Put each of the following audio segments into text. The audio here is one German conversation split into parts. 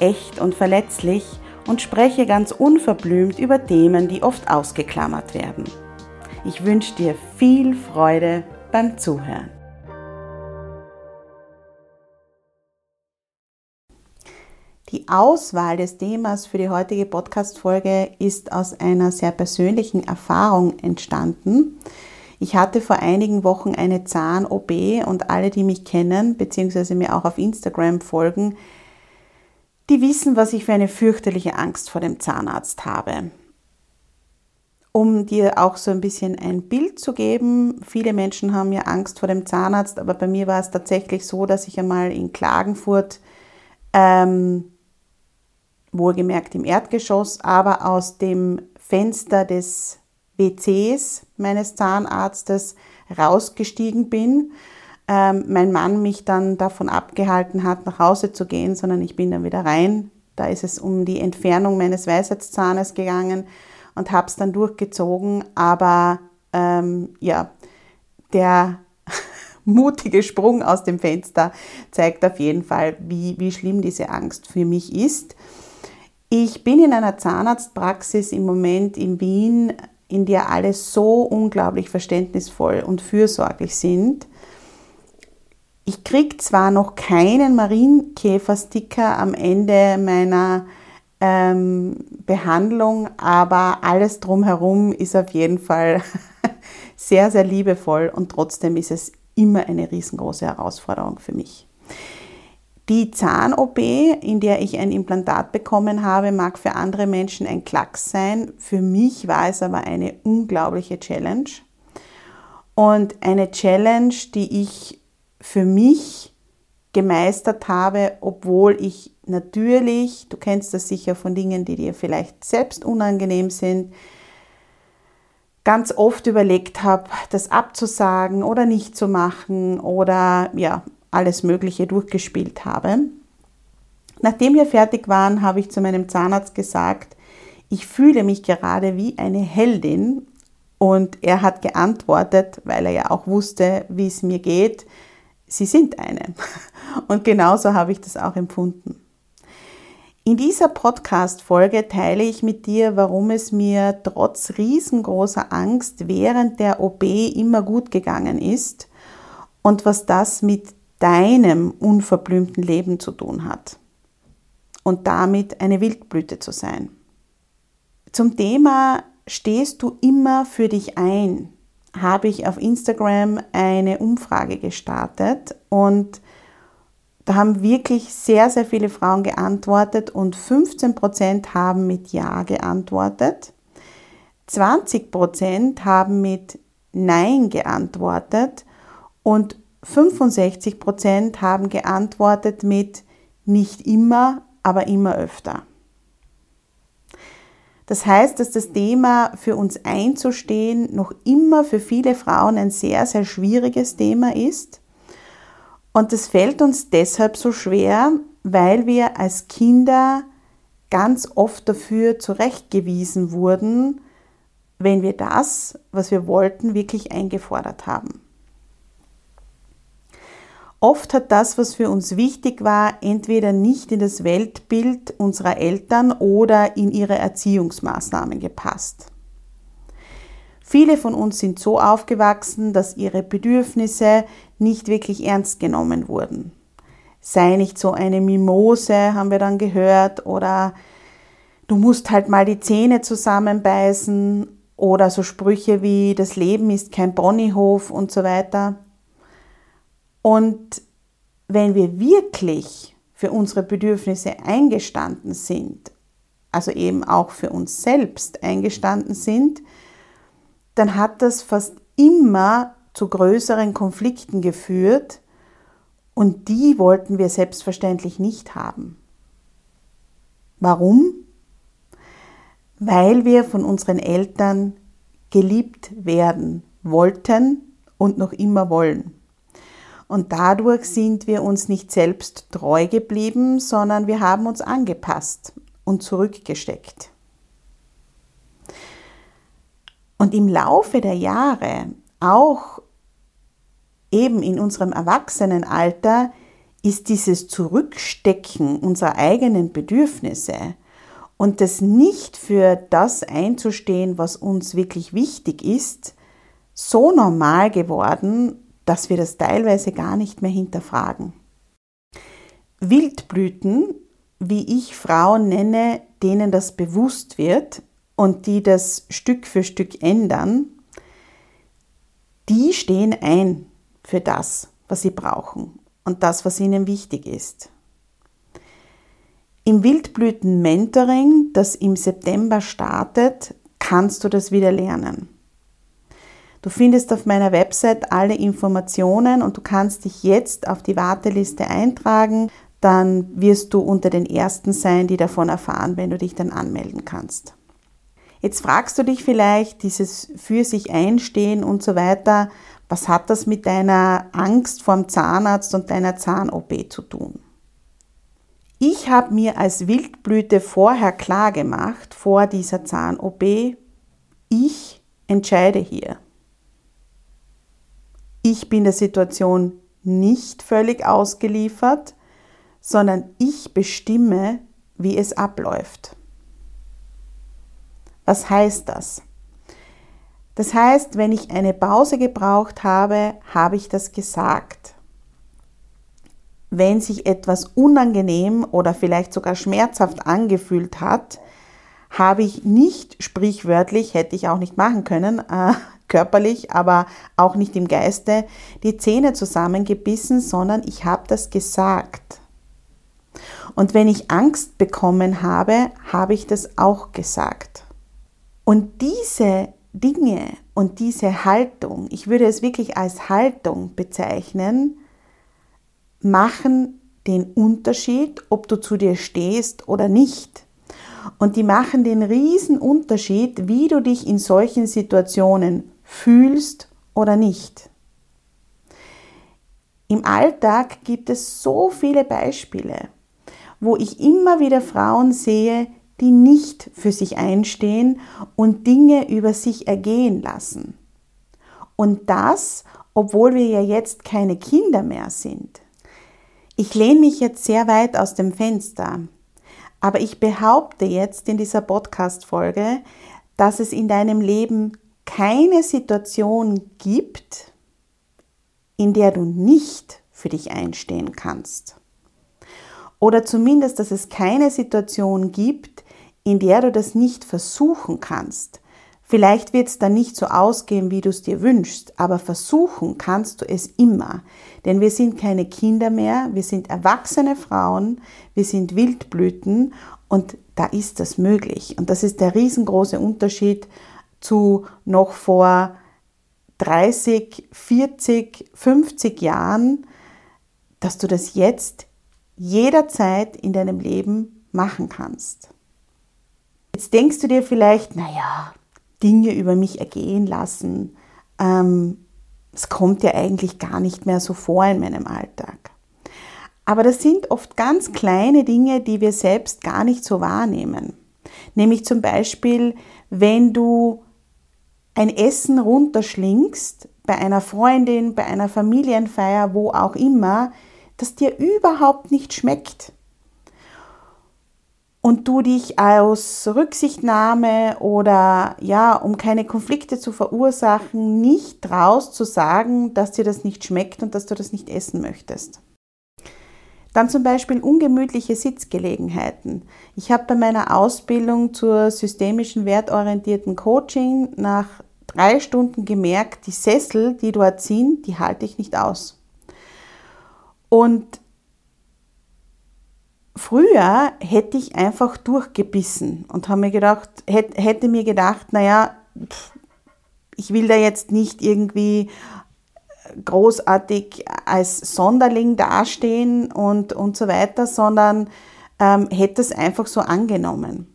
echt und verletzlich und spreche ganz unverblümt über Themen, die oft ausgeklammert werden. Ich wünsche dir viel Freude beim Zuhören. Die Auswahl des Themas für die heutige Podcast-Folge ist aus einer sehr persönlichen Erfahrung entstanden. Ich hatte vor einigen Wochen eine Zahn-OP und alle, die mich kennen bzw. mir auch auf Instagram folgen, die wissen, was ich für eine fürchterliche Angst vor dem Zahnarzt habe. Um dir auch so ein bisschen ein Bild zu geben, viele Menschen haben ja Angst vor dem Zahnarzt, aber bei mir war es tatsächlich so, dass ich einmal in Klagenfurt, ähm, wohlgemerkt im Erdgeschoss, aber aus dem Fenster des WCs meines Zahnarztes rausgestiegen bin ähm, mein Mann mich dann davon abgehalten hat, nach Hause zu gehen, sondern ich bin dann wieder rein. Da ist es um die Entfernung meines Weisheitszahnes gegangen und habe es dann durchgezogen. Aber ähm, ja, der mutige Sprung aus dem Fenster zeigt auf jeden Fall, wie, wie schlimm diese Angst für mich ist. Ich bin in einer Zahnarztpraxis im Moment in Wien, in der alle so unglaublich verständnisvoll und fürsorglich sind. Ich kriege zwar noch keinen Marienkäfersticker am Ende meiner ähm, Behandlung, aber alles drumherum ist auf jeden Fall sehr, sehr liebevoll und trotzdem ist es immer eine riesengroße Herausforderung für mich. Die Zahn-OP, in der ich ein Implantat bekommen habe, mag für andere Menschen ein Klacks sein. Für mich war es aber eine unglaubliche Challenge. Und eine Challenge, die ich für mich gemeistert habe, obwohl ich natürlich, du kennst das sicher von Dingen, die dir vielleicht selbst unangenehm sind, ganz oft überlegt habe, das abzusagen oder nicht zu machen oder ja, alles Mögliche durchgespielt habe. Nachdem wir fertig waren, habe ich zu meinem Zahnarzt gesagt, ich fühle mich gerade wie eine Heldin und er hat geantwortet, weil er ja auch wusste, wie es mir geht, sie sind eine. Und genauso habe ich das auch empfunden. In dieser Podcast-Folge teile ich mit dir, warum es mir trotz riesengroßer Angst während der OP immer gut gegangen ist und was das mit deinem unverblümten Leben zu tun hat und damit eine Wildblüte zu sein. Zum Thema stehst du immer für dich ein, habe ich auf Instagram eine Umfrage gestartet und da haben wirklich sehr, sehr viele Frauen geantwortet und 15% haben mit Ja geantwortet. 20% haben mit Nein geantwortet und 65% haben geantwortet mit nicht immer, aber immer öfter. Das heißt, dass das Thema für uns einzustehen noch immer für viele Frauen ein sehr, sehr schwieriges Thema ist. Und das fällt uns deshalb so schwer, weil wir als Kinder ganz oft dafür zurechtgewiesen wurden, wenn wir das, was wir wollten, wirklich eingefordert haben. Oft hat das, was für uns wichtig war, entweder nicht in das Weltbild unserer Eltern oder in ihre Erziehungsmaßnahmen gepasst. Viele von uns sind so aufgewachsen, dass ihre Bedürfnisse nicht wirklich ernst genommen wurden. Sei nicht so eine Mimose, haben wir dann gehört, oder du musst halt mal die Zähne zusammenbeißen oder so Sprüche wie das Leben ist kein Ponyhof und so weiter. Und wenn wir wirklich für unsere Bedürfnisse eingestanden sind, also eben auch für uns selbst eingestanden sind, dann hat das fast immer zu größeren Konflikten geführt und die wollten wir selbstverständlich nicht haben. Warum? Weil wir von unseren Eltern geliebt werden wollten und noch immer wollen. Und dadurch sind wir uns nicht selbst treu geblieben, sondern wir haben uns angepasst und zurückgesteckt. Und im Laufe der Jahre, auch eben in unserem Erwachsenenalter, ist dieses Zurückstecken unserer eigenen Bedürfnisse und das nicht für das einzustehen, was uns wirklich wichtig ist, so normal geworden, dass wir das teilweise gar nicht mehr hinterfragen. Wildblüten, wie ich Frauen nenne, denen das bewusst wird und die das Stück für Stück ändern, die stehen ein für das, was sie brauchen und das, was ihnen wichtig ist. Im Wildblüten-Mentoring, das im September startet, kannst du das wieder lernen. Du findest auf meiner Website alle Informationen und du kannst dich jetzt auf die Warteliste eintragen. Dann wirst du unter den Ersten sein, die davon erfahren, wenn du dich dann anmelden kannst. Jetzt fragst du dich vielleicht, dieses für sich einstehen und so weiter, was hat das mit deiner Angst vorm Zahnarzt und deiner Zahn-OP zu tun? Ich habe mir als Wildblüte vorher klar gemacht, vor dieser Zahn-OP, ich entscheide hier. Ich bin der Situation nicht völlig ausgeliefert, sondern ich bestimme, wie es abläuft. Was heißt das? Das heißt, wenn ich eine Pause gebraucht habe, habe ich das gesagt. Wenn sich etwas unangenehm oder vielleicht sogar schmerzhaft angefühlt hat, habe ich nicht sprichwörtlich, hätte ich auch nicht machen können, äh, körperlich, aber auch nicht im Geiste, die Zähne zusammengebissen, sondern ich habe das gesagt. Und wenn ich Angst bekommen habe, habe ich das auch gesagt. Und diese Dinge und diese Haltung, ich würde es wirklich als Haltung bezeichnen, machen den Unterschied, ob du zu dir stehst oder nicht. Und die machen den riesen Unterschied, wie du dich in solchen Situationen fühlst oder nicht. Im Alltag gibt es so viele Beispiele, wo ich immer wieder Frauen sehe, die nicht für sich einstehen und Dinge über sich ergehen lassen. Und das, obwohl wir ja jetzt keine Kinder mehr sind. Ich lehne mich jetzt sehr weit aus dem Fenster, aber ich behaupte jetzt in dieser Podcast-Folge, dass es in deinem Leben keine Situation gibt, in der du nicht für dich einstehen kannst. Oder zumindest, dass es keine Situation gibt, in der du das nicht versuchen kannst. Vielleicht wird es dann nicht so ausgehen, wie du es dir wünschst, aber versuchen kannst du es immer. Denn wir sind keine Kinder mehr, wir sind erwachsene Frauen, wir sind Wildblüten und da ist das möglich. Und das ist der riesengroße Unterschied zu noch vor 30, 40, 50 Jahren, dass du das jetzt jederzeit in deinem Leben machen kannst. Jetzt denkst du dir vielleicht, naja, Dinge über mich ergehen lassen, ähm, es kommt ja eigentlich gar nicht mehr so vor in meinem Alltag. Aber das sind oft ganz kleine Dinge, die wir selbst gar nicht so wahrnehmen. Nämlich zum Beispiel, wenn du ein Essen runterschlingst bei einer Freundin, bei einer Familienfeier, wo auch immer, das dir überhaupt nicht schmeckt. Und du dich aus Rücksichtnahme oder ja, um keine Konflikte zu verursachen, nicht traust zu sagen, dass dir das nicht schmeckt und dass du das nicht essen möchtest. Dann zum Beispiel ungemütliche Sitzgelegenheiten. Ich habe bei meiner Ausbildung zur systemischen wertorientierten Coaching nach drei Stunden gemerkt, die Sessel, die dort sind, die halte ich nicht aus. Und früher hätte ich einfach durchgebissen und habe mir gedacht, hätte mir gedacht, naja, ich will da jetzt nicht irgendwie großartig als Sonderling dastehen und, und so weiter, sondern ähm, hätte es einfach so angenommen.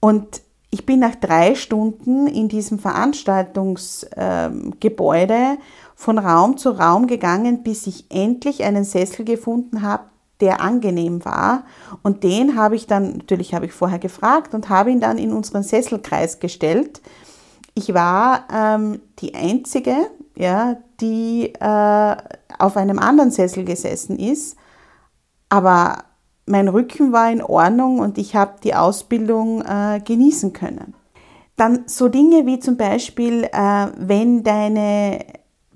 Und ich bin nach drei Stunden in diesem Veranstaltungsgebäude ähm, von Raum zu Raum gegangen, bis ich endlich einen Sessel gefunden habe, der angenehm war. Und den habe ich dann, natürlich habe ich vorher gefragt und habe ihn dann in unseren Sesselkreis gestellt. Ich war ähm, die Einzige, ja, die äh, auf einem anderen Sessel gesessen ist, aber mein Rücken war in Ordnung und ich habe die Ausbildung äh, genießen können. Dann so Dinge wie zum Beispiel, äh, wenn deine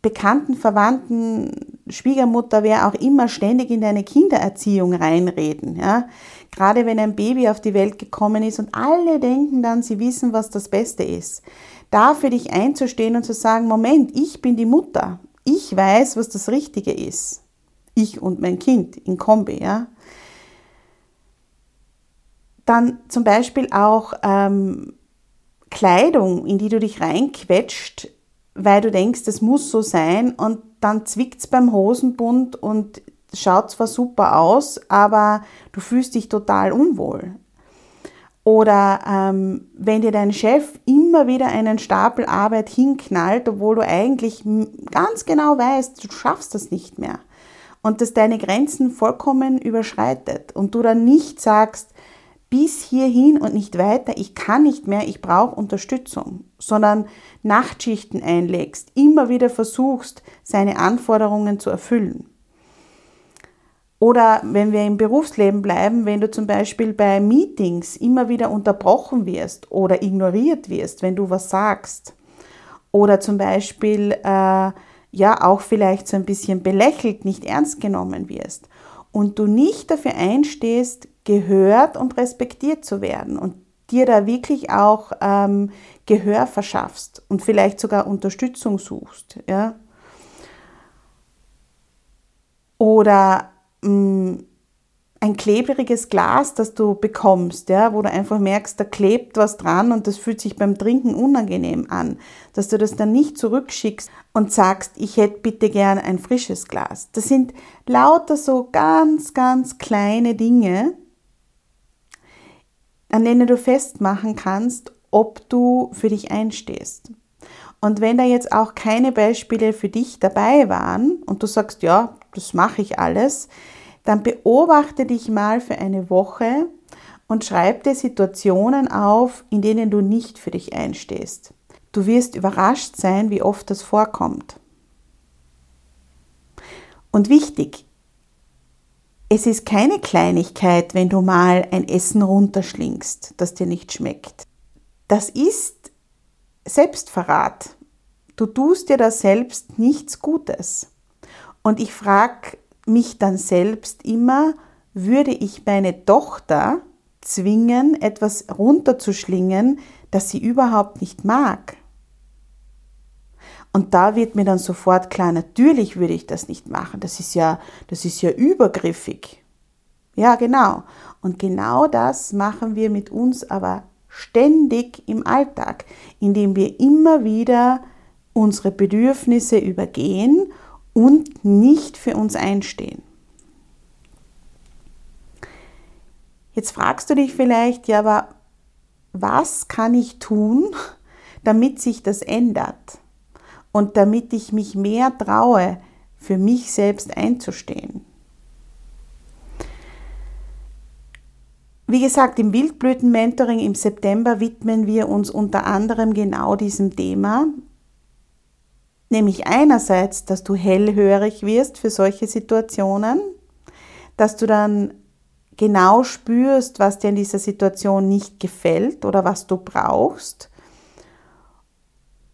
Bekannten, Verwandten, Schwiegermutter, wer auch immer ständig in deine Kindererziehung reinreden. Ja? Gerade wenn ein Baby auf die Welt gekommen ist und alle denken dann, sie wissen, was das Beste ist. Da für dich einzustehen und zu sagen, Moment, ich bin die Mutter. Ich weiß, was das Richtige ist. Ich und mein Kind in Kombi. Ja? Dann zum Beispiel auch ähm, Kleidung, in die du dich reinquetscht, weil du denkst, das muss so sein und dann zwickt es beim Hosenbund und schaut zwar super aus, aber du fühlst dich total unwohl. Oder ähm, wenn dir dein Chef immer wieder einen Stapel Arbeit hinknallt, obwohl du eigentlich ganz genau weißt, du schaffst das nicht mehr. Und das deine Grenzen vollkommen überschreitet. Und du dann nicht sagst, bis hierhin und nicht weiter, ich kann nicht mehr, ich brauche Unterstützung, sondern Nachtschichten einlegst, immer wieder versuchst, seine Anforderungen zu erfüllen. Oder wenn wir im Berufsleben bleiben, wenn du zum Beispiel bei Meetings immer wieder unterbrochen wirst oder ignoriert wirst, wenn du was sagst. Oder zum Beispiel äh, ja auch vielleicht so ein bisschen belächelt, nicht ernst genommen wirst. Und du nicht dafür einstehst, gehört und respektiert zu werden und dir da wirklich auch ähm, Gehör verschaffst und vielleicht sogar Unterstützung suchst. Ja? Oder mh, mm, ein klebriges Glas, das du bekommst, ja, wo du einfach merkst, da klebt was dran und das fühlt sich beim Trinken unangenehm an, dass du das dann nicht zurückschickst und sagst, ich hätte bitte gern ein frisches Glas. Das sind lauter so ganz, ganz kleine Dinge, an denen du festmachen kannst, ob du für dich einstehst. Und wenn da jetzt auch keine Beispiele für dich dabei waren und du sagst, ja, das mache ich alles, dann beobachte dich mal für eine Woche und schreib dir Situationen auf, in denen du nicht für dich einstehst. Du wirst überrascht sein, wie oft das vorkommt. Und wichtig, es ist keine Kleinigkeit, wenn du mal ein Essen runterschlingst, das dir nicht schmeckt. Das ist Selbstverrat. Du tust dir da selbst nichts Gutes. Und ich frage mich dann selbst immer, würde ich meine Tochter zwingen, etwas runterzuschlingen, das sie überhaupt nicht mag? Und da wird mir dann sofort klar, natürlich würde ich das nicht machen. Das ist ja, das ist ja übergriffig. Ja, genau. Und genau das machen wir mit uns aber ständig im Alltag, indem wir immer wieder unsere Bedürfnisse übergehen und nicht für uns einstehen. Jetzt fragst du dich vielleicht, ja, aber was kann ich tun, damit sich das ändert? Und damit ich mich mehr traue, für mich selbst einzustehen. Wie gesagt, im Wildblüten-Mentoring im September widmen wir uns unter anderem genau diesem Thema, nämlich einerseits, dass du hellhörig wirst für solche Situationen, dass du dann genau spürst, was dir in dieser Situation nicht gefällt oder was du brauchst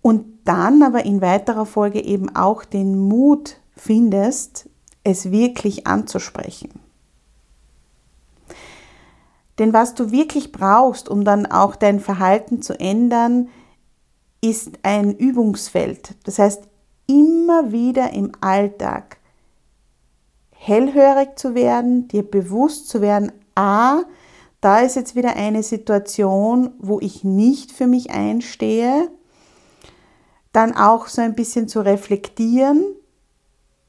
und dann aber in weiterer Folge eben auch den Mut findest, es wirklich anzusprechen. Denn was du wirklich brauchst, um dann auch dein Verhalten zu ändern, ist ein Übungsfeld. Das heißt, immer wieder im Alltag hellhörig zu werden, dir bewusst zu werden, a, da ist jetzt wieder eine Situation, wo ich nicht für mich einstehe, dann auch so ein bisschen zu reflektieren,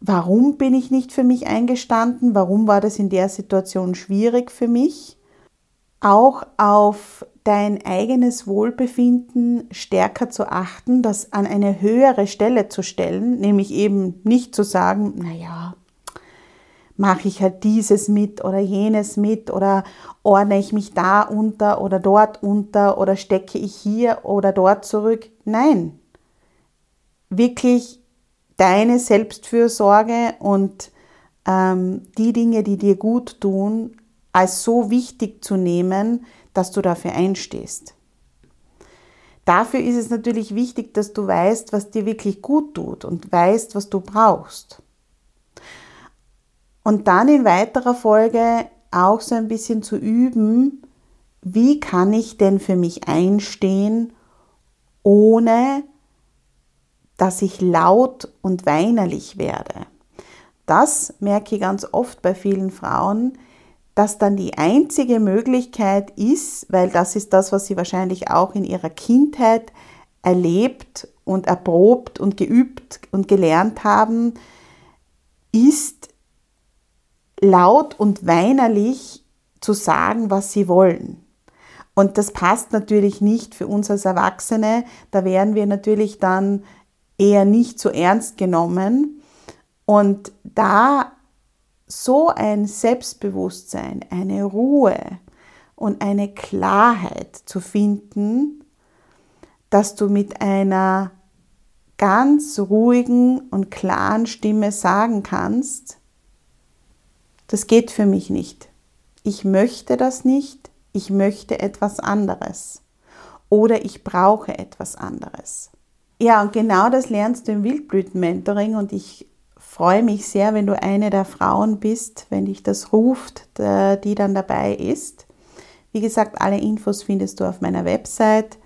warum bin ich nicht für mich eingestanden, warum war das in der Situation schwierig für mich, auch auf dein eigenes Wohlbefinden stärker zu achten, das an eine höhere Stelle zu stellen, nämlich eben nicht zu sagen, naja, mache ich halt dieses mit oder jenes mit oder ordne ich mich da unter oder dort unter oder stecke ich hier oder dort zurück. Nein, wirklich deine Selbstfürsorge und ähm, die Dinge, die dir gut tun, als so wichtig zu nehmen, dass du dafür einstehst. Dafür ist es natürlich wichtig, dass du weißt, was dir wirklich gut tut und weißt, was du brauchst. Und dann in weiterer Folge auch so ein bisschen zu üben, wie kann ich denn für mich einstehen, ohne dass ich laut und weinerlich werde. Das merke ich ganz oft bei vielen Frauen, dass dann die einzige Möglichkeit ist, weil das ist das, was sie wahrscheinlich auch in ihrer Kindheit erlebt und erprobt und geübt und gelernt haben, ist laut und weinerlich zu sagen, was sie wollen. Und das passt natürlich nicht für uns als Erwachsene. Da werden wir natürlich dann eher nicht so ernst genommen. Und da so ein Selbstbewusstsein, eine Ruhe und eine Klarheit zu finden, dass du mit einer ganz ruhigen und klaren Stimme sagen kannst, das geht für mich nicht. Ich möchte das nicht. Ich möchte etwas anderes. Oder ich brauche etwas anderes. Ja, und genau das lernst du im Wildblüten-Mentoring und ich freue mich sehr, wenn du eine der Frauen bist, wenn dich das ruft, die dann dabei ist. Wie gesagt, alle Infos findest du auf meiner Website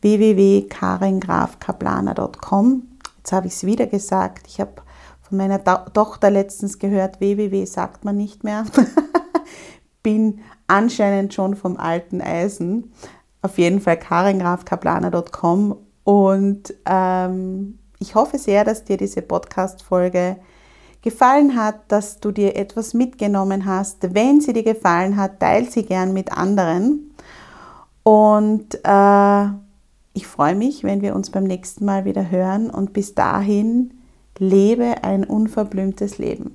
www.karingrafkaplaner.com. Jetzt habe ich es wieder gesagt. Ich habe von meiner Tochter letztens gehört, www sagt man nicht mehr. Bin anscheinend schon vom alten Eisen. Auf jeden Fall karingrafkaplaner.com und ähm, ich hoffe sehr, dass dir diese Podcast-Folge gefallen hat, dass du dir etwas mitgenommen hast. Wenn sie dir gefallen hat, teile sie gern mit anderen. Und äh, ich freue mich, wenn wir uns beim nächsten Mal wieder hören. Und bis dahin Lebe ein unverblümtes Leben.